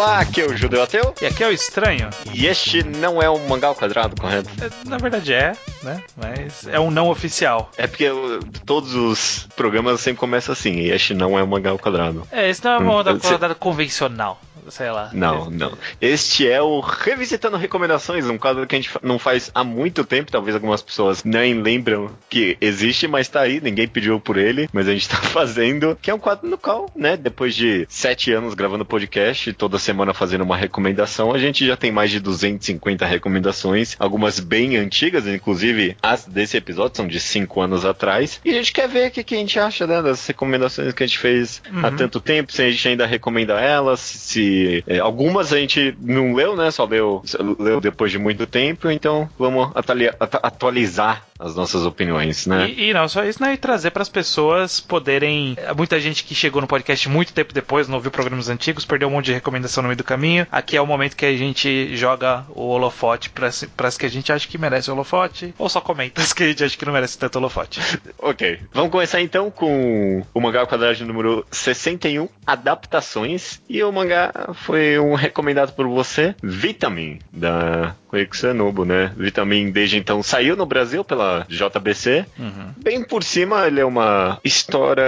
Olá, aqui é o Judeu Ateu. E aqui é o Estranho. E este não é um mangá ao quadrado, correto? É, na verdade é, né? Mas é um não oficial. É porque eu, todos os programas sempre começam assim, e este não é um mangá ao quadrado. É, esse não é um mangá ao quadrado convencional sei lá. Não, não. Este é o Revisitando Recomendações, um quadro que a gente não faz há muito tempo, talvez algumas pessoas nem lembram que existe, mas tá aí, ninguém pediu por ele, mas a gente tá fazendo, que é um quadro no qual, né, depois de sete anos gravando podcast, toda semana fazendo uma recomendação, a gente já tem mais de 250 recomendações, algumas bem antigas, inclusive as desse episódio são de cinco anos atrás, e a gente quer ver o que, que a gente acha né, das recomendações que a gente fez uhum. há tanto tempo, se a gente ainda recomenda elas, se é, algumas a gente não leu, né? Só leu, leu depois de muito tempo, então vamos atualizar as nossas opiniões, né? E, e não só isso, né? E trazer para as pessoas poderem. Muita gente que chegou no podcast muito tempo depois, não ouviu programas antigos, perdeu um monte de recomendação no meio do caminho. Aqui é o momento que a gente joga o holofote para as que a gente acha que merece o holofote, ou só comenta as que a gente acha que não merece tanto holofote. ok. Vamos começar então com o mangá quadrado número 61, Adaptações. E o mangá foi um recomendado por você, Vitamin, da Koikusa né? Vitamin desde então saiu no Brasil pela JBC. Uhum. Bem por cima, ele é uma história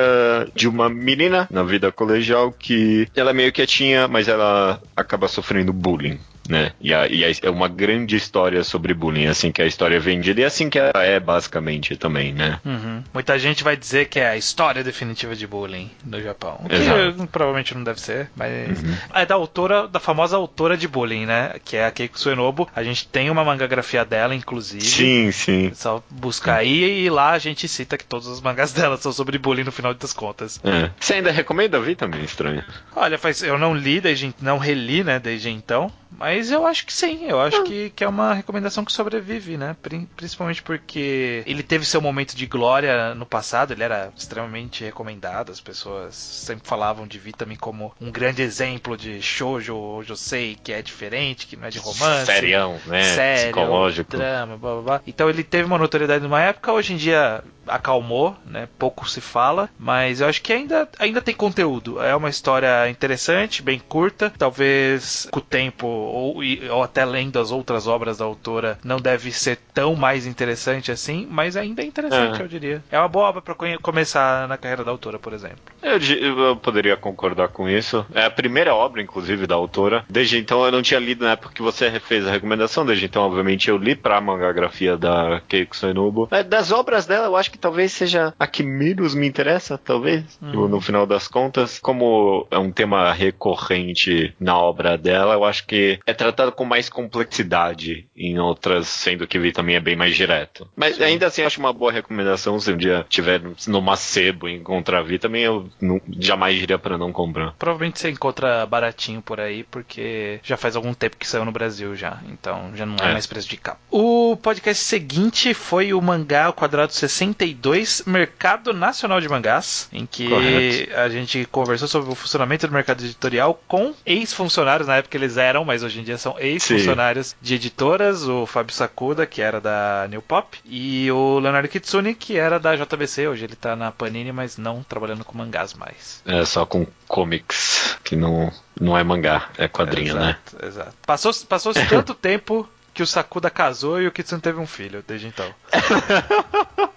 de uma menina na vida colegial que ela é meio quietinha, mas ela acaba sofrendo bullying né? E, a, e a, é uma grande história sobre bullying, assim que a história é vendida e assim que ela é basicamente também, né? Uhum. Muita gente vai dizer que é a história definitiva de bullying no Japão. O que Exato. provavelmente não deve ser, mas uhum. é da autora, da famosa autora de bullying, né? Que é a Keiko Suenobu. A gente tem uma mangagrafia dela, inclusive. Sim, sim. É só buscar aí e lá a gente cita que todos os mangás dela são sobre bullying no final das contas. É. Você ainda recomenda ver também, estranho? Olha, faz, eu não li desde não reli, né, desde então. Mas eu acho que sim, eu acho ah. que, que é uma recomendação que sobrevive, né? Principalmente porque ele teve seu momento de glória no passado, ele era extremamente recomendado, as pessoas sempre falavam de Vitamin como um grande exemplo de shoujo ou josei que é diferente, que não é de romance. Serião, né? Sério, Psicológico. drama, blá blá blá. Então ele teve uma notoriedade numa época, hoje em dia acalmou, né? Pouco se fala, mas eu acho que ainda, ainda tem conteúdo. É uma história interessante, bem curta. Talvez com o tempo, ou, ou até lendo as outras obras da autora, não deve ser tão mais interessante assim, mas ainda é interessante, é. eu diria. É uma boa obra para começar na carreira da autora, por exemplo. Eu, eu, poderia concordar com isso. É a primeira obra, inclusive, da autora. Desde então eu não tinha lido na época que você fez a recomendação, desde então, obviamente, eu li pra mangagrafia da Keiko Soinubo. É, das obras dela, eu acho que talvez seja a que menos me interessa, talvez, uhum. no final das contas. Como é um tema recorrente na obra dela, eu acho que é tratado com mais complexidade em outras, sendo que vi também é bem mais direto. Mas Sim. ainda assim, acho uma boa recomendação. Se um dia tiver no macebo e encontrar Vi, também eu não, jamais diria para não comprar. Provavelmente você encontra baratinho por aí, porque já faz algum tempo que saiu no Brasil já. Então já não é, é. mais preço de capa. O podcast seguinte foi o mangá quadrado 60 92, Mercado Nacional de Mangás, em que Correto. a gente conversou sobre o funcionamento do mercado editorial com ex-funcionários, na época eles eram, mas hoje em dia são ex-funcionários de editoras, o Fábio Sakuda, que era da New Pop, e o Leonardo Kitsune, que era da JBC, hoje ele tá na Panini, mas não trabalhando com mangás mais. É, só com comics, que não, não é mangá, é quadrinho, né? exato, né? Exato. Passou-se passou tanto tempo que o Sakuda casou e o Kitsune teve um filho desde então.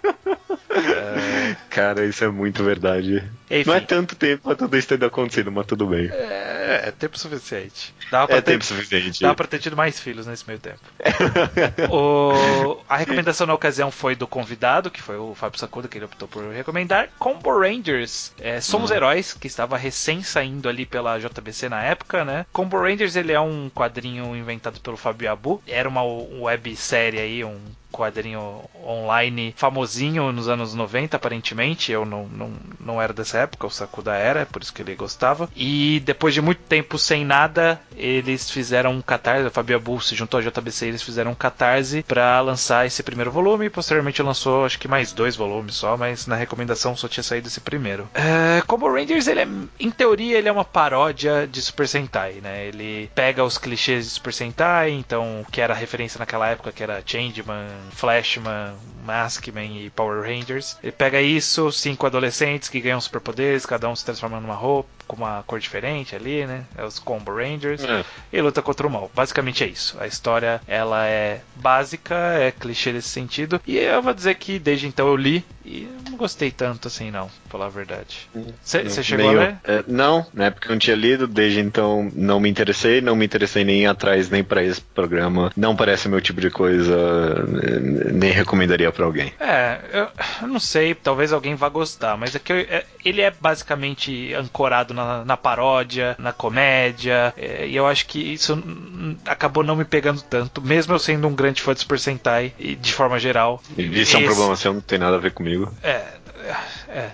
É, cara, isso é muito verdade. Enfim. Não é tanto tempo pra tudo isso ter acontecido, mas tudo bem. É, é tempo suficiente. Dava pra é ter, tempo suficiente. Dava pra ter tido mais filhos nesse meio tempo. o, a recomendação na ocasião foi do convidado, que foi o Fábio Sacuda, que ele optou por recomendar. Combo Rangers, é, Somos uhum. Heróis, que estava recém saindo ali pela JBC na época, né? Combo Rangers, ele é um quadrinho inventado pelo Fábio Abu. Era uma websérie aí, um quadrinho online famosinho nos anos 90, aparentemente. Eu não, não, não era dessa época, o Sakuda era, é por isso que ele gostava. E depois de muito tempo sem nada, eles fizeram um catarse. A Fabia Bull se juntou à JBC eles fizeram um catarse para lançar esse primeiro volume. E posteriormente lançou, acho que mais dois volumes só, mas na recomendação só tinha saído esse primeiro. É, Combo Rangers, ele é, em teoria, ele é uma paródia de Super Sentai, né? Ele pega os clichês de Super Sentai, então, que era referência naquela época, que era Changeman, Flashman, Maskman e Power Rangers. Ele pega isso, cinco adolescentes que ganham superpoderes, cada um se transforma numa roupa com uma cor diferente ali, né? É os Combo Rangers. É. E luta contra o mal. Basicamente é isso. A história, ela é básica, é clichê nesse sentido. E eu vou dizer que desde então eu li e não gostei tanto assim, não, pra falar a verdade. Você chegou meio, a ler? É, não, na época eu não tinha lido, desde então não me interessei, não me interessei nem atrás nem para esse programa. Não parece meu tipo de coisa, nem recomendaria para alguém. É, eu, eu, não sei, talvez alguém vá gostar, mas é que eu, é, ele é basicamente ancorado na, na paródia, na comédia, é, e eu acho que isso acabou não me pegando tanto, mesmo eu sendo um grande fã de Super Sentai, e de forma geral. E isso é um problema seu, não tem nada a ver comigo. É, é.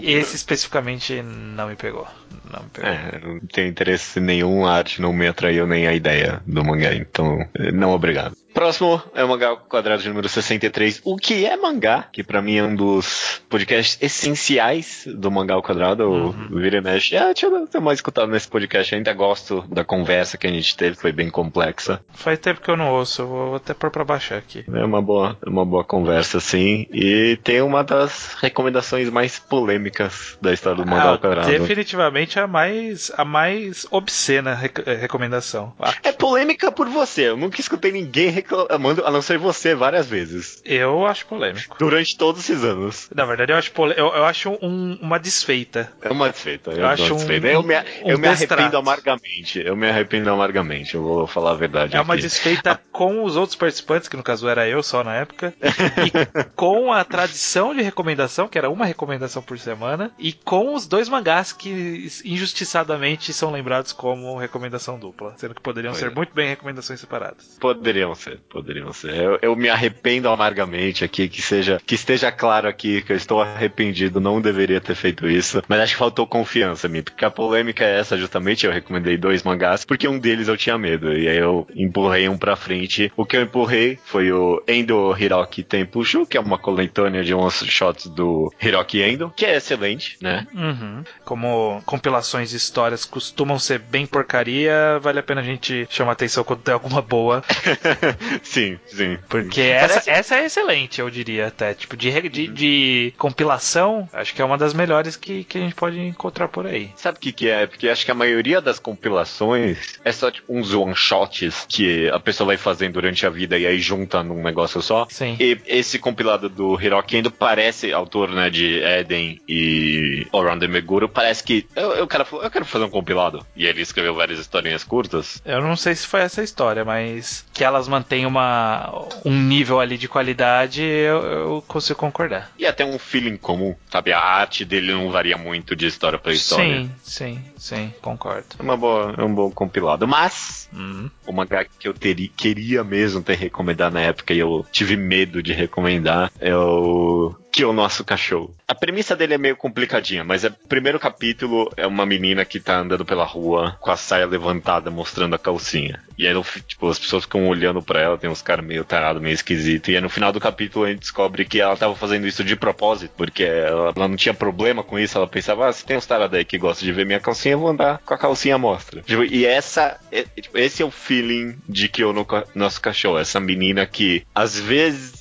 Esse especificamente não me pegou. Não me pegou. É, não tenho interesse nenhum, arte não me atraiu nem a ideia do mangá, então não obrigado. Próximo é o mangá quadrado de número 63, o que é mangá, que para mim é um dos podcasts essenciais do mangá ao quadrado, uhum. o Vira e Mexe. Ah, deixa eu ter mais escutado nesse podcast, ainda gosto da conversa que a gente teve, foi bem complexa. Faz tempo que eu não ouço, vou até pôr pra baixar aqui. É uma boa, uma boa conversa, sim, e tem uma das recomendações mais polêmicas da história do mangá ah, ao quadrado. Definitivamente a mais, a mais obscena rec recomendação. É polêmica por você, eu nunca escutei ninguém reclamando, a não ser você, várias vezes. Eu acho polêmico. Durante todos esses anos. Na verdade, eu acho, pole... eu, eu acho um, uma desfeita. É uma desfeita. Eu, eu acho desfeita. Um, eu me, um eu me arrependo amargamente. Eu me arrependo amargamente, eu vou falar a verdade. É aqui. uma desfeita com os outros participantes, que no caso era eu só na época, e com a tradição de recomendação, que era uma recomendação por semana, e com os dois mangás que injustiçadamente são lembrados como recomendação dupla, sendo que poderiam Foi. ser muito bem recomendações separadas. Poderiam ser ser, poderiam ser. Eu, eu, me arrependo amargamente aqui, que seja, que esteja claro aqui que eu estou arrependido, não deveria ter feito isso, mas acho que faltou confiança em mim, porque a polêmica é essa justamente, eu recomendei dois mangás, porque um deles eu tinha medo, e aí eu empurrei um pra frente. O que eu empurrei foi o Endo Hiroki Tempushu, que é uma coletânea de uns shots do Hiroki Endo, que é excelente, né? Uhum. Como compilações de histórias costumam ser bem porcaria, vale a pena a gente chamar atenção quando tem alguma boa. sim, sim. Porque essa, essa é excelente, eu diria até. Tipo, de, de, de, compilação, acho que é uma das melhores que, que a gente pode encontrar por aí. Sabe o que, que é? Porque acho que a maioria das compilações é só tipo, uns one-shots que a pessoa vai fazendo durante a vida e aí junta num negócio só. Sim. E esse compilado do Hiroki Endo parece, autor né, de Eden e Around the Meguro, parece que eu, eu, quero, eu quero fazer um compilado. E ele escreveu várias historinhas curtas. Eu não sei se foi essa história, mas que elas mantêm tem uma, um nível ali de qualidade, eu, eu, consigo concordar. E até um feeling comum, sabe? A arte dele não varia muito de história para história. Sim, sim, sim, concordo. É, uma boa, é um bom compilado. Mas, uhum. o mangá que eu teria, queria mesmo ter recomendado na época e eu tive medo de recomendar é o que o nosso cachorro. A premissa dele é meio complicadinha, mas é primeiro capítulo é uma menina que tá andando pela rua com a saia levantada mostrando a calcinha. E aí, tipo, as pessoas ficam olhando para ela, tem uns caras meio tarados, meio esquisito. E aí no final do capítulo a gente descobre que ela tava fazendo isso de propósito, porque ela, ela não tinha problema com isso, ela pensava, ah, se tem uns tarados aí que gostam de ver minha calcinha, eu vou andar com a calcinha mostra. Tipo, e essa, é, tipo, esse é o feeling de que o nosso cachorro, essa menina que às vezes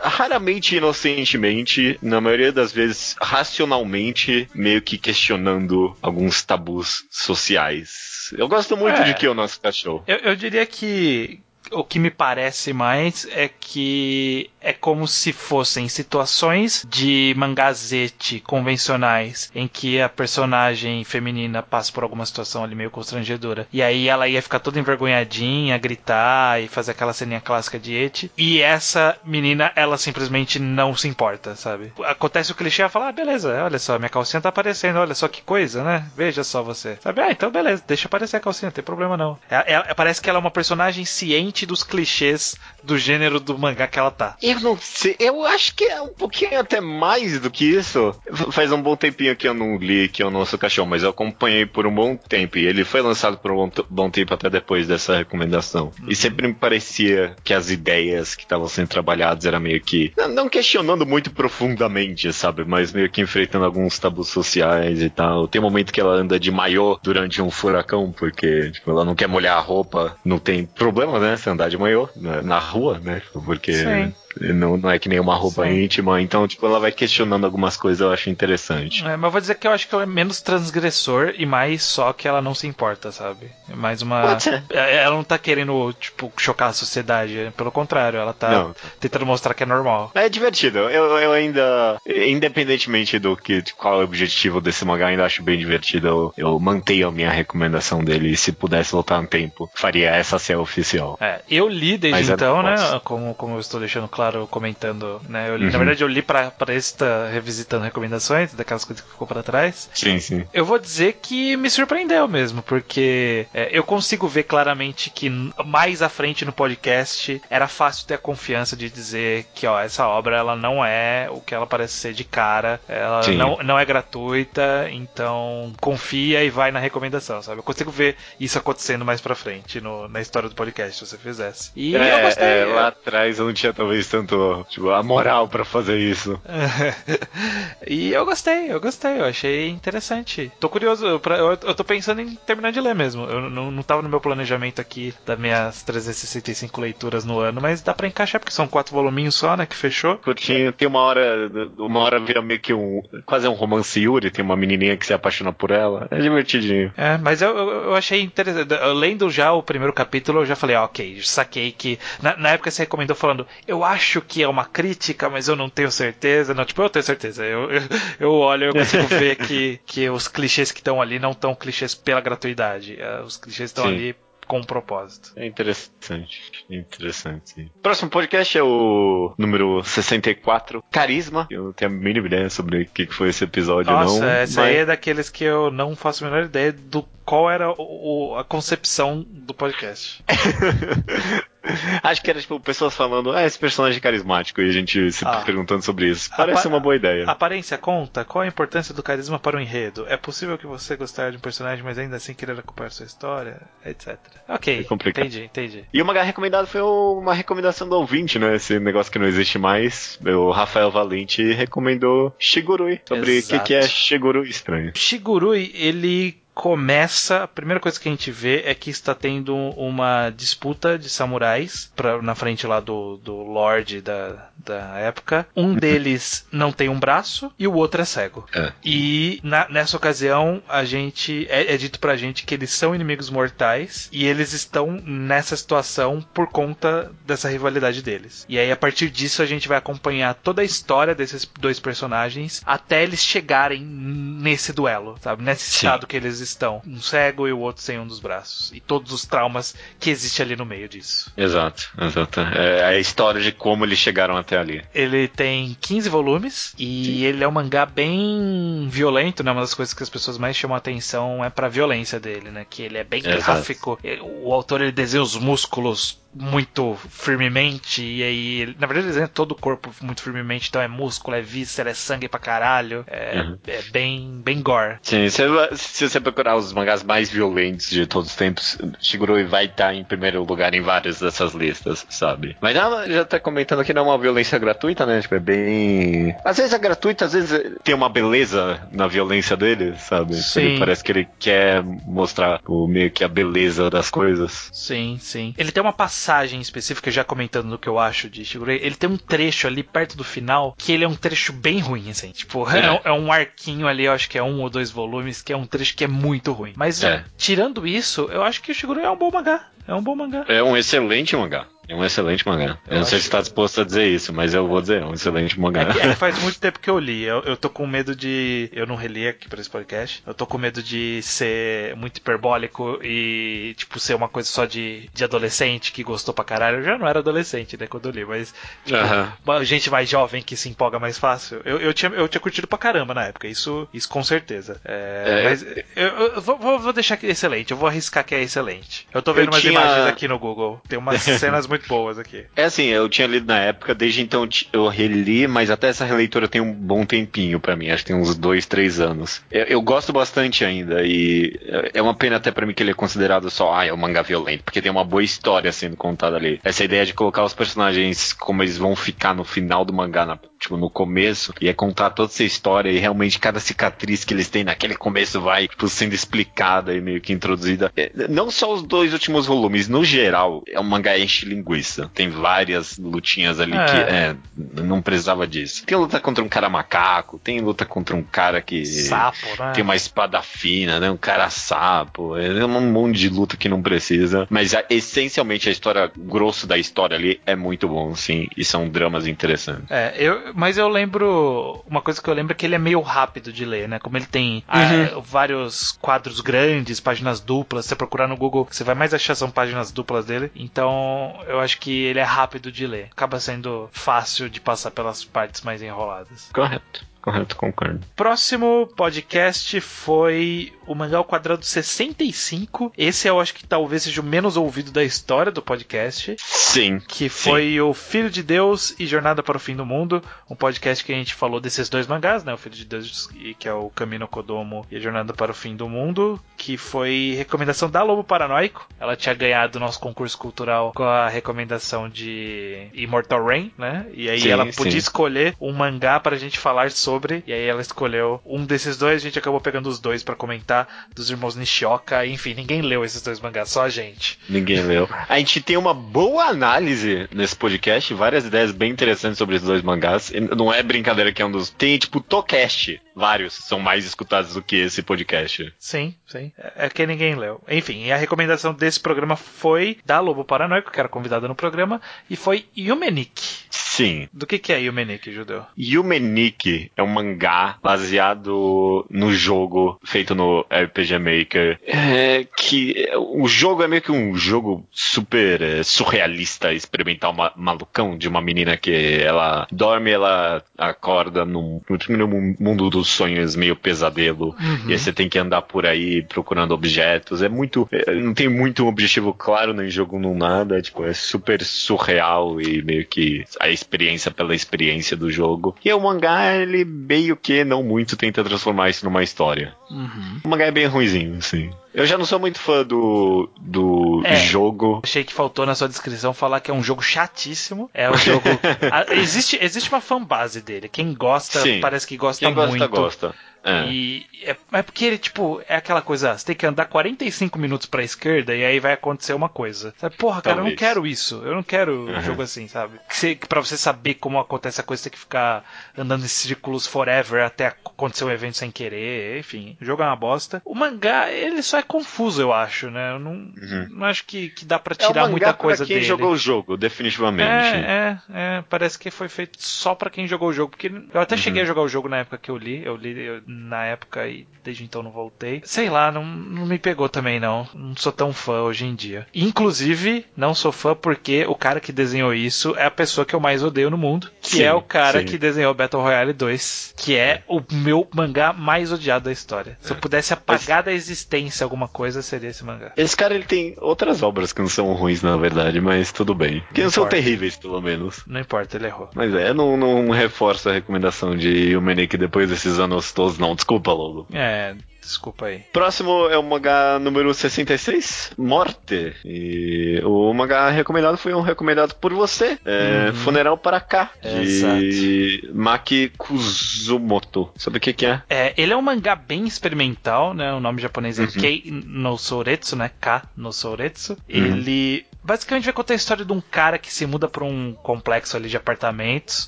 raramente inocentemente, na maioria das vezes racionalmente, meio que questionando alguns tabus sociais. Eu gosto muito é, de que o nosso cachorro. Eu, eu diria que o que me parece mais é que é como se fossem situações de mangazete convencionais em que a personagem feminina passa por alguma situação ali meio constrangedora. E aí ela ia ficar toda envergonhadinha, gritar e fazer aquela ceninha clássica de Eti. E essa menina, ela simplesmente não se importa, sabe? Acontece o clichê, ela fala, ah, beleza, olha só, minha calcinha tá aparecendo, olha só que coisa, né? Veja só você. Sabe? Ah, então beleza, deixa aparecer a calcinha, não tem problema não. É, é, parece que ela é uma personagem ciente dos clichês do gênero do mangá que ela tá. Eu não sei, eu acho que é um pouquinho até mais do que isso. Faz um bom tempinho que eu não li que é o nosso cachorro, mas eu acompanhei por um bom tempo e ele foi lançado por um bom tempo até depois dessa recomendação. Uhum. E sempre me parecia que as ideias que estavam sendo trabalhadas era meio que não questionando muito profundamente, sabe, mas meio que enfrentando alguns tabus sociais e tal. Tem um momento que ela anda de maiô durante um furacão porque tipo, ela não quer molhar a roupa, não tem problema, né, se andar de maiô na, na rua, né? Porque Sim Não, não é que nem uma roupa Sim. íntima, então, tipo, ela vai questionando algumas coisas, eu acho interessante. É, mas eu vou dizer que eu acho que ela é menos transgressor e mais só que ela não se importa, sabe? É mais uma. É, ela não tá querendo, tipo, chocar a sociedade. Pelo contrário, ela tá não. tentando mostrar que é normal. É divertido. Eu, eu ainda, independentemente do que qual é o objetivo desse mangá, ainda acho bem divertido. Eu, eu mantenho a minha recomendação dele. E se pudesse voltar no tempo, faria essa ser oficial. É, eu li desde Mas então, né? Como, como eu estou deixando claro, comentando, né? Eu uhum. Na verdade, eu li pra, pra esse tá revisitando recomendações, daquelas coisas que ficou pra trás. Sim, sim. Eu vou dizer que me surpreendeu mesmo, porque é, eu consigo ver claramente que mais à frente no podcast era fácil ter a confiança de dizer que, ó, essa obra ela não é o que ela parece ser de cara, ela não, não é gratuita, então confia e vai na recomendação, sabe? Eu consigo ver isso acontecendo mais pra frente no, na história do podcast, se você fizesse. E é, eu gostei. É, lá atrás eu não tinha talvez tanto tipo, a moral para fazer isso. e eu gostei, eu gostei, eu achei interessante. Tô curioso, eu, eu, eu tô pensando em terminar de ler mesmo. Eu não, não tava no meu planejamento aqui das minhas 365 leituras no ano, mas dá pra encaixar porque são quatro voluminhos só, né? Que fechou. Curtinho, tem uma hora, uma hora vira meio que um, quase um romance Yuri, tem uma menininha que se apaixona por ela. É divertidinho. É, mas eu, eu achei interessante. Lendo já o primeiro capítulo, eu já falei, ah, ok, saquei que. Na, na época você recomendou falando, eu acho que é uma crítica, mas eu não tenho certeza. Não, tipo, eu tenho certeza. Eu, eu, eu olho, eu consigo ver que, que os clichês que estão ali não estão clichês pela gratuidade. É, os clichês estão ali com um propósito. É interessante. Interessante. Próximo podcast é o número 64, Carisma. Eu não tenho a mínima ideia sobre o que foi esse episódio, Nossa, não. Essa mas... aí é daqueles que eu não faço a menor ideia do qual era o, a concepção do podcast. Acho que era tipo pessoas falando, ah, esse personagem é carismático e a gente se ah, perguntando sobre isso. Parece uma boa ideia. Aparência conta? Qual a importância do carisma para o enredo? É possível que você gostar de um personagem, mas ainda assim querer acompanhar sua história, etc. Ok, é complicado. entendi, entendi. E uma recomendada foi uma recomendação do ouvinte, né? Esse negócio que não existe mais. O Rafael Valente recomendou Shigurui, sobre o que, que é Shigurui estranho. Shigurui, ele começa, a primeira coisa que a gente vê é que está tendo uma disputa de samurais pra, na frente lá do, do Lorde da, da época. Um uhum. deles não tem um braço e o outro é cego. É. E na, nessa ocasião a gente é, é, dito pra gente que eles são inimigos mortais e eles estão nessa situação por conta dessa rivalidade deles. E aí a partir disso a gente vai acompanhar toda a história desses dois personagens até eles chegarem nesse duelo, sabe? Nesse Sim. estado que eles estão. Um cego e o outro sem um dos braços. E todos os traumas que existe ali no meio disso. Exato, exato. É a história de como eles chegaram até ali. Ele tem 15 volumes e Sim. ele é um mangá bem violento, né? Uma das coisas que as pessoas mais chamam a atenção é pra violência dele, né? Que ele é bem exato. gráfico. O autor ele desenha os músculos muito firmemente, e aí, na verdade, ele desenha todo o corpo muito firmemente, então é músculo, é víscera, é sangue pra caralho, é, uhum. é bem, bem gore. Sim, se, se, você procurar os mangás mais violentos de todos os tempos, Shigurui vai estar em primeiro lugar em várias dessas listas, sabe? Mas já, já tá comentando que não é uma violência gratuita, né? Tipo, é bem. Às vezes é gratuita, às vezes tem uma beleza na violência dele, sabe? Sim. Ele parece que ele quer mostrar o, meio que a beleza das coisas. Sim, sim. Ele tem uma passagem passagem específica, já comentando no que eu acho de Shigurui, ele tem um trecho ali perto do final que ele é um trecho bem ruim, assim. Tipo, é, é, um arquinho ali, eu acho que é um ou dois volumes, que é um trecho que é muito ruim. Mas, é. tirando isso, eu acho que o Shigurui é um bom mangá. É um bom mangá. É um excelente mangá. É um excelente mangá. Eu, eu não sei se está disposto a dizer isso, mas eu vou dizer, é um excelente mangá. É, é faz muito tempo que eu li. Eu, eu tô com medo de. Eu não reli aqui para esse podcast. Eu tô com medo de ser muito hiperbólico e, tipo, ser uma coisa só de, de adolescente que gostou pra caralho. Eu já não era adolescente, né, quando eu li, mas. Tipo, uh -huh. gente mais jovem que se empolga mais fácil. Eu, eu, tinha, eu tinha curtido pra caramba na época, isso, isso com certeza. É, é, mas eu, vou, vou, deixar aqui excelente, eu vou arriscar que é excelente. Eu tô vendo umas tinha... imagens aqui no Google. Tem umas cenas muito boas aqui. É assim, eu tinha lido na época, desde então eu reli, mas até essa releitura tem um bom tempinho para mim, acho que tem uns dois, três anos. Eu, eu, gosto bastante ainda, e é uma pena até para mim que ele é considerado só, ah, é um mangá violento, porque tem uma boa história sendo contada ali. Essa ideia de colocar os personagens como eles vão ficar no final do mangá, na, tipo, no começo, e é contar toda essa história, e realmente cada cicatriz que eles têm naquele começo vai, tipo, sendo explicada e meio que introduzida. É, não só os dois últimos volumes, no geral, é um mangá enche linguiça. Tem várias lutinhas ali é. que é, não precisava disso. Tem luta contra um cara macaco, tem luta contra um cara que sapo, né? tem uma espada fina, né? Um cara sapo. É um monte de luta que não precisa. Mas a, essencialmente a história, grosso da história ali é muito bom, sim. E são dramas interessantes. É, eu, mas eu lembro. Uma coisa que eu lembro é que ele é meio rápido de ler, né? Como ele tem uhum. ah, vários quadros grandes, páginas duplas. Se você procurar no Google, você vai mais achar são páginas duplas dele. Então eu acho que ele é rápido de ler. Acaba sendo fácil de passar pelas partes mais enroladas. Correto. Correto, concordo. Próximo podcast foi o Mangá ao Quadrado 65. Esse eu acho que talvez seja o menos ouvido da história do podcast. Sim. Que foi sim. o Filho de Deus e Jornada para o Fim do Mundo. Um podcast que a gente falou desses dois mangás, né? O Filho de Deus, que é o Camino Kodomo e a Jornada para o Fim do Mundo. Que foi recomendação da Lobo Paranoico. Ela tinha ganhado o nosso concurso cultural com a recomendação de Immortal Rain, né? E aí sim, ela podia sim. escolher um mangá para a gente falar sobre sobre, e aí ela escolheu um desses dois, a gente acabou pegando os dois para comentar, dos irmãos Nishioka, enfim, ninguém leu esses dois mangás, só a gente. Ninguém leu. A gente tem uma boa análise nesse podcast, várias ideias bem interessantes sobre esses dois mangás, não é brincadeira que é um dos... Tem, tipo, Tocast, vários são mais escutados do que esse podcast. Sim, sim. É, é que ninguém leu. Enfim, a recomendação desse programa foi da Lobo Paranoico, que era convidada no programa, e foi Yumenik. Sim. Do que, que é Yumenik, Judeu? Yumenik é um mangá baseado no jogo feito no RPG Maker. É, que o jogo é meio que um jogo super é, surrealista, experimental, ma malucão, de uma menina que ela dorme, ela acorda num, no mundo dos sonhos meio pesadelo. Uhum. E aí você tem que andar por aí procurando objetos. É muito. É, não tem muito um objetivo claro no jogo, não nada. Tipo, é super surreal e meio que a experiência pela experiência do jogo. E o mangá, ele meio que, não muito, tenta transformar isso numa história. Uhum. O mangá é bem ruimzinho, assim. Eu já não sou muito fã do, do é, jogo. Achei que faltou na sua descrição falar que é um jogo chatíssimo. É um jogo. existe, existe uma fanbase dele. Quem gosta, Sim. parece que gosta Quem muito. Gosta, gosta. É. E é, é, porque ele, tipo, é aquela coisa, você tem que andar 45 minutos pra esquerda e aí vai acontecer uma coisa. Sabe? Porra, cara, Talvez. eu não quero isso. Eu não quero uhum. um jogo assim, sabe? Que você, pra você saber como acontece a coisa, você tem que ficar andando em círculos forever até acontecer um evento sem querer. Enfim, o jogo é uma bosta. O mangá, ele só é confuso, eu acho, né? Eu não, uhum. não acho que, que dá pra tirar é muita coisa quem dele. jogou o jogo, definitivamente. É, é, é, parece que foi feito só pra quem jogou o jogo. Porque eu até uhum. cheguei a jogar o jogo na época que eu li. Eu li eu, na época e desde então não voltei. Sei lá, não, não me pegou também não. Não sou tão fã hoje em dia. Inclusive, não sou fã porque o cara que desenhou isso é a pessoa que eu mais odeio no mundo, que sim, é o cara sim. que desenhou Battle Royale 2, que é o meu mangá mais odiado da história. Se eu pudesse apagar da existência alguma coisa, seria esse mangá. Esse cara ele tem outras obras que não são ruins na verdade, mas tudo bem. Que não, não são terríveis, pelo menos. Não importa, ele errou. Mas é, não, não reforça a recomendação de Yumenik depois desses anos todos, não. Desculpa, Lobo. É, Desculpa aí. Próximo é o mangá número 66, Morte. E o mangá recomendado foi um recomendado por você, é, uhum. Funeral para Cá, de Exato. Maki Kuzumoto. Sabe o que, que é? é? Ele é um mangá bem experimental, né? O nome japonês é uhum. Kei no Souretsu, né? Ka no Souretsu. Uhum. Ele basicamente vai contar a história de um cara que se muda para um complexo ali de apartamentos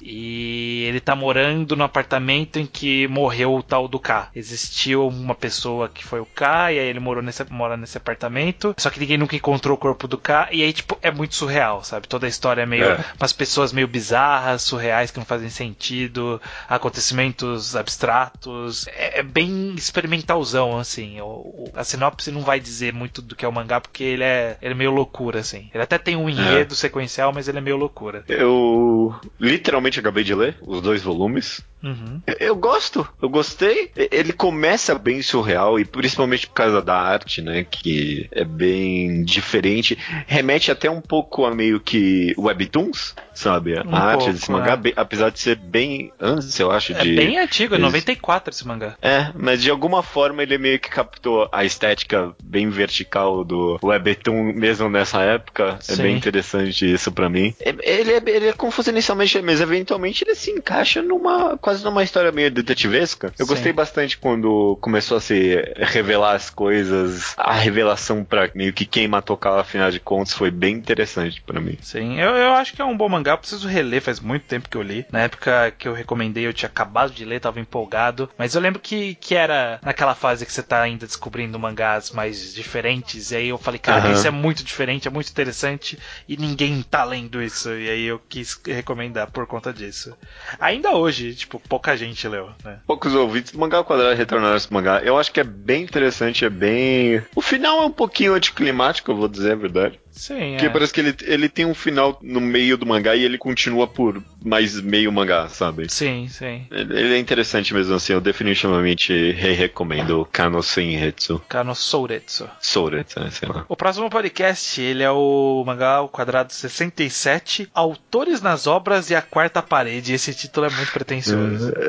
e ele tá morando no apartamento em que morreu o tal do K. Existiu uma pessoa que foi o K e aí ele morou nesse, mora nesse apartamento, só que ninguém nunca encontrou o corpo do K e aí tipo é muito surreal, sabe? Toda a história é meio é. umas pessoas meio bizarras, surreais que não fazem sentido, acontecimentos abstratos, é, é bem experimentalzão assim. O, o, a sinopse não vai dizer muito do que é o mangá porque ele é, ele é meio loucura assim. Ele até tem um enredo é. sequencial, mas ele é meio loucura. Eu literalmente acabei de ler os dois volumes. Uhum. Eu gosto, eu gostei. Ele começa bem surreal e principalmente por causa da arte, né? Que é bem diferente. Remete até um pouco a meio que webtoons, sabe? A um arte pouco, desse mangá, é. apesar de ser bem antes, eu acho. É de, bem antigo, é 94 esse mangá. É, mas de alguma forma ele meio que captou a estética bem vertical do webtoon mesmo nessa época. Sim. É bem interessante isso para mim. Ele é, ele é confuso inicialmente, mas eventualmente ele se encaixa numa quase quase numa história meio detetivesca. Eu Sim. gostei bastante quando começou a se revelar as coisas, a revelação pra meio que quem matou Kala, afinal de contas, foi bem interessante para mim. Sim, eu, eu acho que é um bom mangá, eu preciso reler, faz muito tempo que eu li. Na época que eu recomendei, eu tinha acabado de ler, tava empolgado. Mas eu lembro que, que era naquela fase que você tá ainda descobrindo mangás mais diferentes. E aí eu falei, cara, uhum. isso é muito diferente, é muito interessante. E ninguém tá lendo isso. E aí eu quis recomendar por conta disso. Ainda hoje, tipo, pouca gente leu, né? Poucos ouvintes do Mangá ao Quadrado retornaram esse mangá. Eu acho que é bem interessante, é bem. O final é um pouquinho anticlimático, eu vou dizer a verdade. Sim. Porque é. parece que ele, ele tem um final no meio do mangá e ele continua por mais meio mangá, sabe? Sim, sim. Ele, ele é interessante mesmo assim, eu definitivamente re recomendo Kano Senretsu. Kano Souretsu. Souretsu, né, sei lá. O próximo podcast, ele é o mangá o quadrado 67, Autores nas Obras e a Quarta Parede. Esse título é muito pretensioso.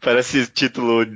Parece título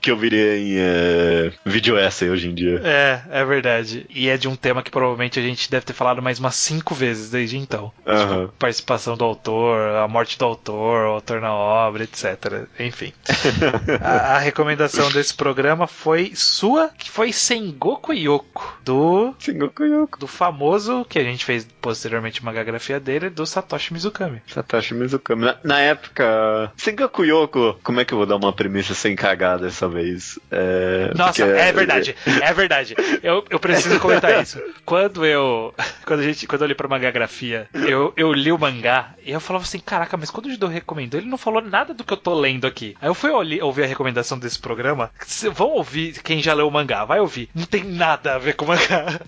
que eu viria em uh, vídeo essay hoje em dia. É, é verdade E é de um tema que provavelmente a gente deve ter falado mais umas cinco vezes desde então. Uhum. Tipo, participação do autor, a morte do autor, o autor na obra, etc. Enfim. a, a, recomendação desse programa foi sua, que foi Sengoku Yoko, do. Sengoku Yoko. Do famoso, que a gente fez posteriormente uma grafia dele, do Satoshi Mizukami. Satoshi Mizukami. Na, na época. Sengoku Yoko, como é que eu vou dar uma premissa sem cagar dessa vez? É, Nossa, porque... é verdade. É verdade. Eu, eu preciso preciso comentar isso. Quando eu. Quando, a gente, quando eu li pra mangagrafia, eu, eu li o mangá e eu falava assim: caraca, mas quando o Judô recomendou, ele não falou nada do que eu tô lendo aqui. Aí eu fui ouvir a recomendação desse programa. Vão ouvir quem já leu o mangá, vai ouvir. Não tem nada a ver com o mangá.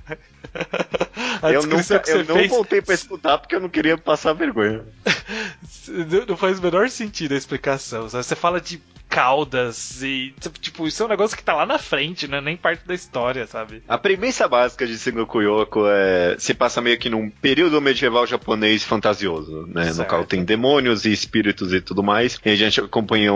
eu nunca, eu não voltei pra escutar porque eu não queria passar vergonha. não faz o menor sentido a explicação. Você fala de caudas e tipo, isso é um negócio que tá lá na frente, não é nem parte da história, sabe? A premissa básica de Sengoku Yoko é se passa meio que num período medieval japonês fantasioso, né? Certo. No qual tem demônios e espíritos e tudo mais. E a gente acompanha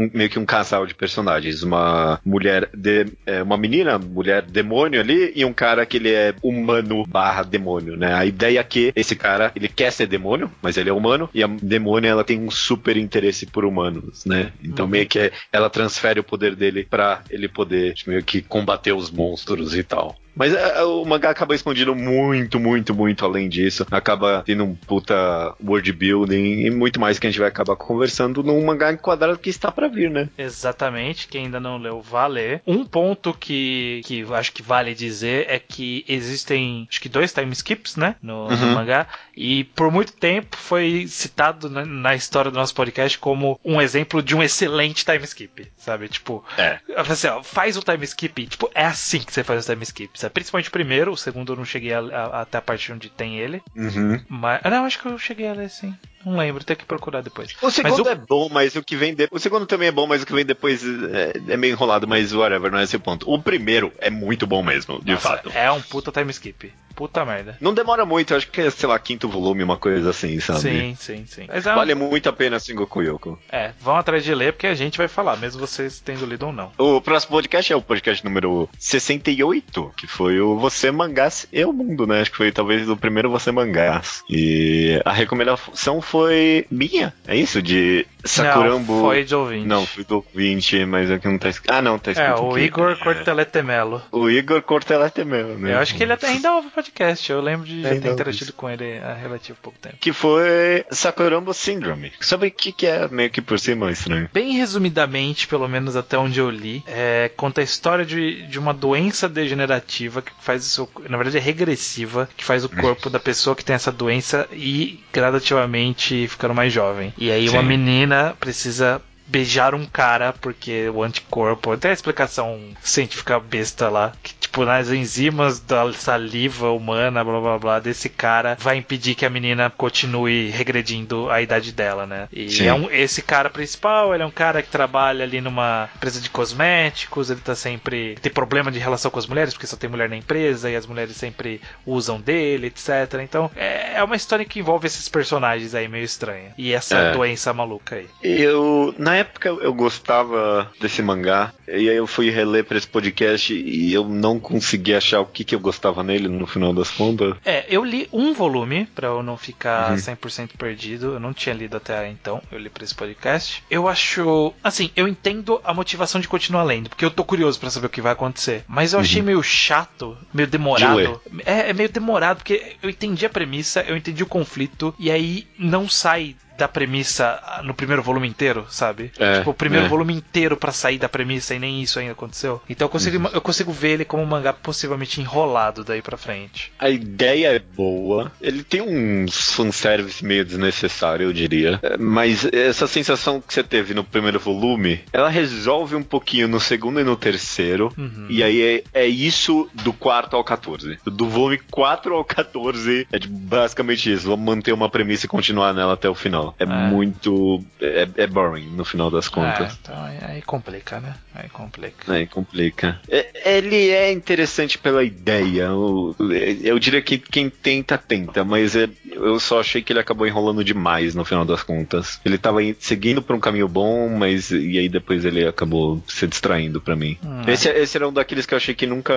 um, meio que um casal de personagens, uma mulher de, é, uma menina, mulher demônio ali e um cara que ele é humano barra demônio, né? A ideia é que esse cara, ele quer ser demônio, mas ele é humano e a demônio ela tem um super interesse por humanos, né? Então uhum. meio que ela transfere o poder dele para ele poder tipo, meio que combater os monstros e tal. Mas é, o mangá acaba expandindo muito, muito, muito além disso. Acaba tendo um puta world building e muito mais que a gente vai acabar conversando num mangá enquadrado que está para vir, né? Exatamente. Quem ainda não leu, vá ler. Um ponto que, que acho que vale dizer é que existem, acho que dois time skips, né? No, uhum. no mangá. E por muito tempo foi citado na, na, história do nosso podcast como um exemplo de um excelente time skip, sabe? Tipo, é. assim, ó, faz o time skip. Tipo, é assim que você faz o time skip? Principalmente o primeiro, o segundo eu não cheguei a, a, até a parte onde tem ele. Uhum. Mas. Ah, não, acho que eu cheguei a ler sim. Não lembro, tem que procurar depois. O segundo o... é bom, mas o que vem depois. O segundo também é bom, mas o que vem depois é, é, meio enrolado, mas whatever, não é esse o ponto. O primeiro é muito bom mesmo, de Nossa, fato. É um puta time skip. Puta merda. Não demora muito, acho que é, sei lá, quinto volume, uma coisa assim, sabe? Sim, sim, sim. É vale muito a pena Sengoku Yoko. É, vão atrás de ler porque a gente vai falar, mesmo vocês tendo lido ou não. O próximo podcast é o podcast número 68, que foi o Você Mangás e o Mundo, né? Acho que foi talvez o primeiro Você Mangás. E a recomendação foi minha, é isso? De Sakurambo. Não, foi de ouvinte. Não, foi do ouvinte, mas aqui não tá escrito. Ah, não, tá escrito. É, o aqui. Igor Corteletemelo. O Igor Corteletemelo, né? Eu acho que ele até ainda ouve podcast. Eu lembro de já ter interagido com ele há relativo pouco tempo. Que foi Sakurambo Syndrome. Sabe o que, que é meio que por cima estranho? Bem resumidamente, pelo menos até onde eu li, é, conta a história de, de uma doença degenerativa que faz isso, na verdade é regressiva, que faz o corpo da pessoa que tem essa doença ir gradativamente ficando mais jovem. E aí Sim. uma menina precisa beijar um cara porque o anticorpo, até a explicação científica besta lá, que tipo, nas enzimas da saliva humana, blá blá blá, desse cara vai impedir que a menina continue regredindo a idade dela, né? E é um, esse cara principal, ele é um cara que trabalha ali numa empresa de cosméticos, ele tá sempre. tem problema de relação com as mulheres, porque só tem mulher na empresa e as mulheres sempre usam dele, etc. Então é, é uma história que envolve esses personagens aí meio estranha. E essa é. doença maluca aí. Eu, na época, eu gostava desse mangá, e aí eu fui reler pra esse podcast e eu não consegui achar o que, que eu gostava nele no final das contas. É, eu li um volume para eu não ficar uhum. 100% perdido. Eu não tinha lido até então. Eu li para esse podcast. Eu acho, assim, eu entendo a motivação de continuar lendo, porque eu tô curioso para saber o que vai acontecer. Mas eu uhum. achei meio chato, meio demorado. É, é meio demorado porque eu entendi a premissa, eu entendi o conflito e aí não sai da premissa no primeiro volume inteiro, sabe? É, tipo, o primeiro é. volume inteiro para sair da premissa e nem isso ainda aconteceu. Então eu consigo, uhum. eu consigo ver ele como um mangá possivelmente enrolado daí pra frente. A ideia é boa. Ele tem um fanservice meio desnecessário, eu diria. É, mas essa sensação que você teve no primeiro volume, ela resolve um pouquinho no segundo e no terceiro. Uhum. E aí é, é, isso do quarto ao 14. Do volume 4 ao 14 é tipo, basicamente isso. Vamos manter uma premissa e continuar nela até o final. É, é, muito. É, é, boring no final das contas. É, então aí complica, né? Aí complica. Aí complica. É, ele é interessante pela ideia. Eu, eu diria que quem tenta, tenta, mas é, eu só achei que ele acabou enrolando demais no final das contas. Ele tava seguindo por um caminho bom, mas. E aí depois ele acabou se distraindo para mim. Hum, esse, esse era um daqueles que eu achei que nunca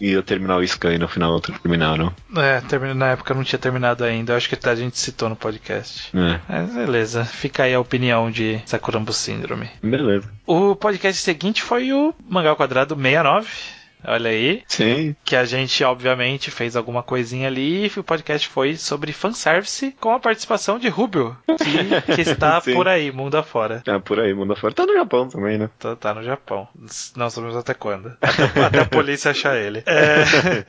ia terminar o Sky no final terminaram. É, na época não tinha terminado ainda. Eu acho que a gente citou no podcast. É. Mas beleza, fica aí a opinião de Sakurambo Syndrome. Beleza. O podcast seguinte foi o Mangal Quadrado 69 Olha aí. Sim. Que a gente, obviamente, fez alguma coisinha ali e o podcast foi sobre fanservice com a participação de Rubio, que, que está por aí, mundo afora. Tá por aí, mundo afora. Tá no Japão também, né? Tá, tá no Japão. Não sabemos até quando. Até, até a polícia achar ele. É,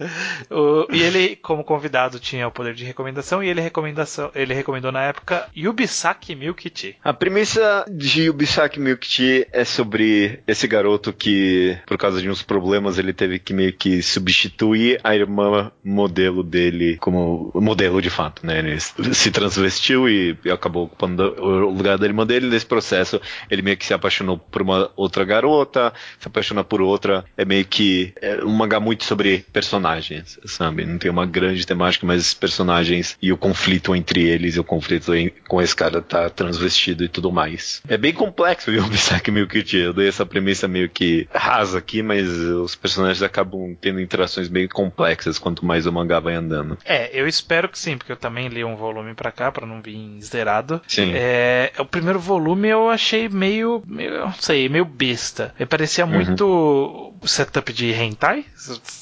o, e ele, como convidado, tinha o poder de recomendação e ele, recomendação, ele recomendou na época Yubisaki Milk Tea. A premissa de Yubisaki Milk Tea é sobre esse garoto que, por causa de uns problemas, ele teve que meio que substituir a irmã modelo dele como modelo de fato, né? Ele se transvestiu e, acabou ocupando o lugar da irmã dele. Nesse processo, ele meio que se apaixonou por uma outra garota, se apaixona por outra. É meio que é um mangá muito sobre personagens, sabe? Não tem uma grande temática, mas personagens e o conflito entre eles e o conflito em, com esse cara tá transvestido e tudo mais. É bem complexo o Yobisaki meio que eu dei essa premissa meio que rasa aqui, mas os personagens personagens acabam tendo interações bem complexas quanto mais o mangá vai andando. É, eu espero que sim, porque eu também li um volume pra cá, pra não vir zerado. Sim. É, o primeiro volume eu achei meio, meio não sei, meio besta. Ele parecia uhum. muito setup de hentai,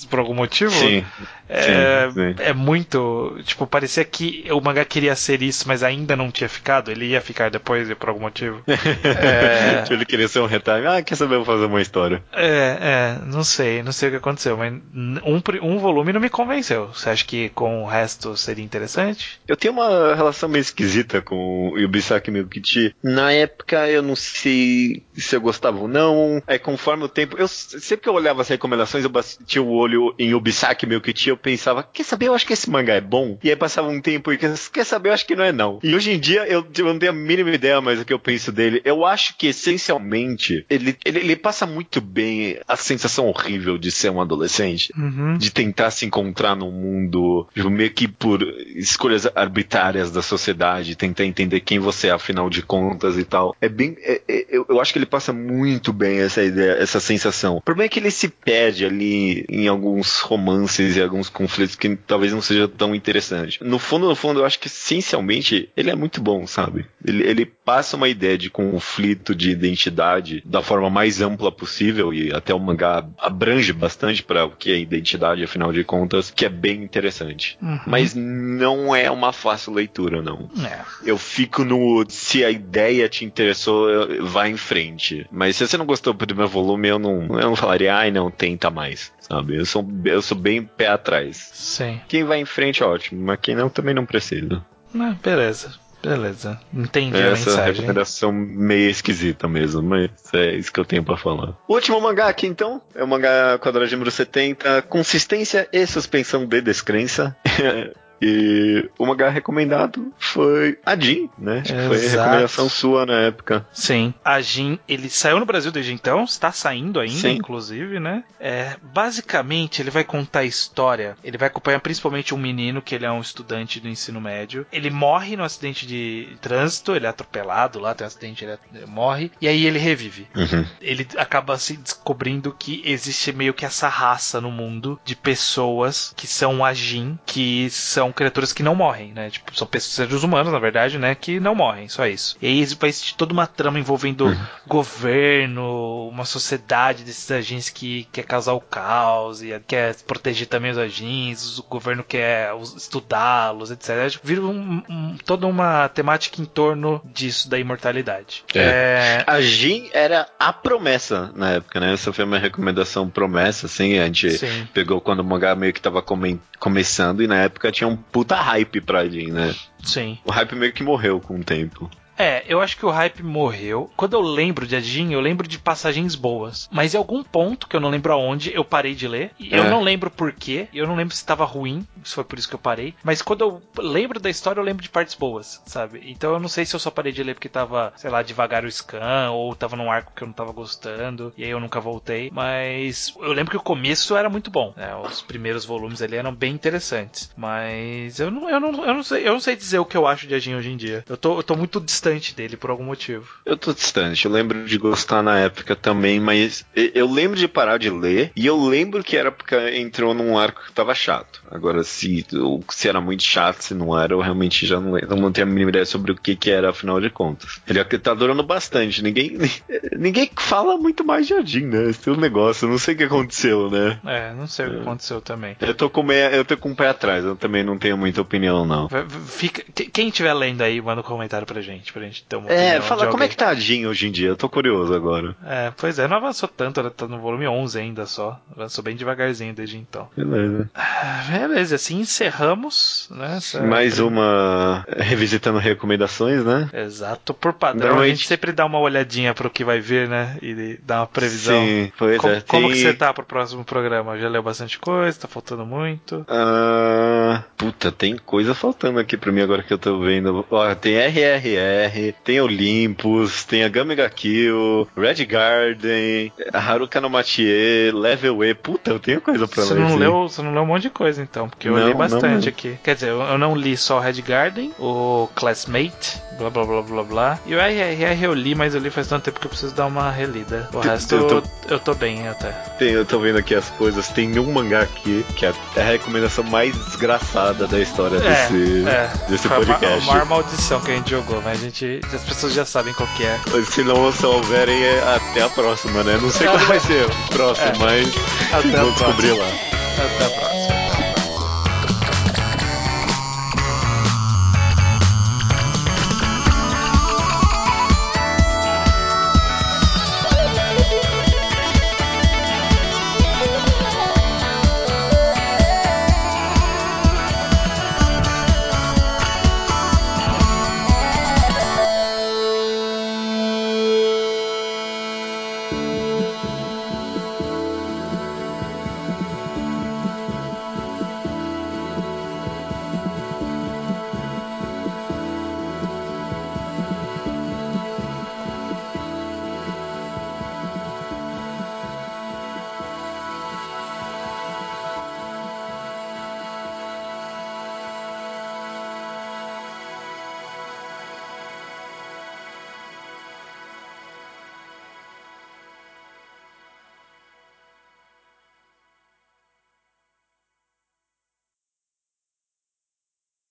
por algum motivo. Sim. É, sim, sim. é muito. Tipo, parecia que o mangá queria ser isso, mas ainda não tinha ficado. Ele ia ficar depois, por algum motivo. é... Ele queria ser um hentai. Ah, quer saber? Vou fazer uma história. É, é, não sei, não sei o que aconteceu, mas um, um volume não me convenceu. Você acha que com o resto seria interessante? Eu tenho uma relação meio esquisita com o Yubisaki Milkichi. Na época eu não sei se eu gostava ou não. Aí conforme o tempo. Eu, sempre que eu olhava as recomendações, eu batia o olho em Yubisaki Milkichi, eu pensava, quer saber, eu acho que esse mangá é bom. E aí passava um tempo e quer saber, eu acho que não é não. E hoje em dia eu, eu não tenho a mínima ideia mais do que eu penso dele. Eu acho que essencialmente ele, ele, ele passa muito bem a sensação horrível de ser um adolescente, uhum. de tentar se encontrar num mundo tipo, meio que por escolhas arbitrárias da sociedade, tentar entender quem você é afinal de contas e tal. É bem, é, é, eu, eu acho que ele passa muito bem essa ideia, essa sensação. O problema é que ele se perde ali em alguns romances e alguns conflitos que talvez não seja tão interessante. No fundo, no fundo, eu acho que essencialmente ele é muito bom, sabe? Ele, ele passa uma ideia de conflito de identidade da forma mais ampla possível e até o mangá abrange bastante para o que é identidade, afinal de contas, que é bem interessante. Uhum. Mas não é uma fácil leitura, não. É. Eu fico no se a ideia te interessou, vai em frente. Mas se você não gostou do primeiro volume, eu não, eu não falaria, ai, não, tenta mais sabe? Eu sou, eu sou bem pé atrás. Sim. Quem vai em frente, ótimo, mas quem não, também não precisa. Ah, beleza. Beleza, entendi Essa a mensagem. Essa recomendação meio esquisita mesmo, mas é isso que eu tenho para falar. O último mangá aqui então, é o mangá quadragêmero 70, consistência e suspensão de descrença. E o mangá recomendado foi a Jin, né? Que foi a Exato. recomendação sua na época. Sim. A Jin, ele saiu no Brasil desde então, está saindo ainda, Sim. inclusive, né? É, basicamente, ele vai contar a história. Ele vai acompanhar principalmente um menino que ele é um estudante do ensino médio. Ele morre no acidente de trânsito, ele é atropelado lá, tem um acidente, ele, é- ele morre. E aí ele revive. Uhum. ele acaba se descobrindo que existe meio que essa raça no mundo de pessoas que são Ajin, que são criaturas que não morrem, né? Tipo, são pessoas, seres humanos, na verdade, né? Que não morrem, só isso. E aí vai existir toda uma trama envolvendo governo, uma sociedade desses Ajins que quer causar o caos e quer proteger também os Ajins, o governo quer os- estudá-los, etc. Vira um- um- toda uma temática em torno disso, da imortalidade. É, A Jin era a promessa na época, né? Essa foi a minha recomendação promessa, assim. A gente Sim. pegou quando o mangá meio que tava come- começando e na época tinha um puta hype pra Jin, né? Sim. O hype meio que morreu com o tempo. É, eu acho que o hype morreu. Quando eu lembro de Ajin, eu lembro de passagens boas. Mas em algum ponto, que eu não lembro aonde, eu parei de ler. E eu É. não lembro por quê. e Eu não lembro se estava ruim. Isso foi por isso que eu parei. Mas quando eu lembro da história, eu lembro de partes boas, sabe? Então eu não sei se eu só parei de ler porque tava, sei lá, devagar o scan. Ou tava num arco que eu não tava gostando. E aí eu nunca voltei. Mas eu lembro que o começo era muito bom. Né? Os primeiros volumes ali eram bem interessantes. Mas eu não, eu não, eu não, sei, eu não sei dizer o que eu acho de Ajin hoje em dia. Eu tô, eu tô muito distante dele por algum motivo. Eu tô distante, eu lembro de gostar na época também, mas eu lembro de parar de ler e eu lembro que era porque entrou num arco que tava chato. Agora, se, se era muito chato, se não era, eu realmente já não lembro. Não tenho a mínima ideia sobre o que que era, afinal de contas. Ele é que tá durando bastante, ninguém ninguém fala muito mais de Adin, né? Esse é o negócio, eu não sei o que aconteceu, né? É, não sei o que aconteceu também. Eu tô com, meia, eu tô com o pé atrás, eu também não tenho muita opinião, não. Fica, que- quem estiver lendo aí, manda um comentário pra gente, pra gente ter uma É, fala como é que tá a Jean hoje em dia, eu tô curioso agora. É, pois é, não avançou tanto, ela tá no volume 11 ainda só. Avançou bem devagarzinho desde então. Beleza. Ah, Beleza, assim encerramos, né? essa- Mais uma revisitando recomendações, né? Exato, por padrão. A Normalmente- gente sempre dá uma olhadinha pro que vai vir, né? E dá uma previsão. Sim, pois como, é. como tem- que você tá pro próximo programa? Já leu bastante coisa? Tá faltando muito? Ah, puta, tem coisa faltando aqui pra mim agora que eu tô vendo. Ó, tem RRR, tem Olympus, tem a Gamiga Kill, Red Garden, Haruka no Matie, Level E. Puta, eu tenho coisa pra Você ler. não, leu, você não leu um monte de coisa então, porque eu Não, li bastante aqui. Quer dizer, eu, eu não li só o Red Garden, o Classmate, blá blá blá blá blá. E o RRR eu li, mas eu li faz tanto tempo que eu preciso dar uma relida. O resto eu tô- eu tô bem até. Tem, eu tô vendo aqui as coisas. Tem um mangá aqui que é a recomendação mais desgraçada da história desse, é, desse foi a ma- podcast. a maior maldição que a gente jogou, mas a gente. As pessoas já sabem qual que é. Se não souberem, é até a próxima, né? Não sei quando vai ser o próximo, É. mas Até vamos descobrir lá. Até a próxima.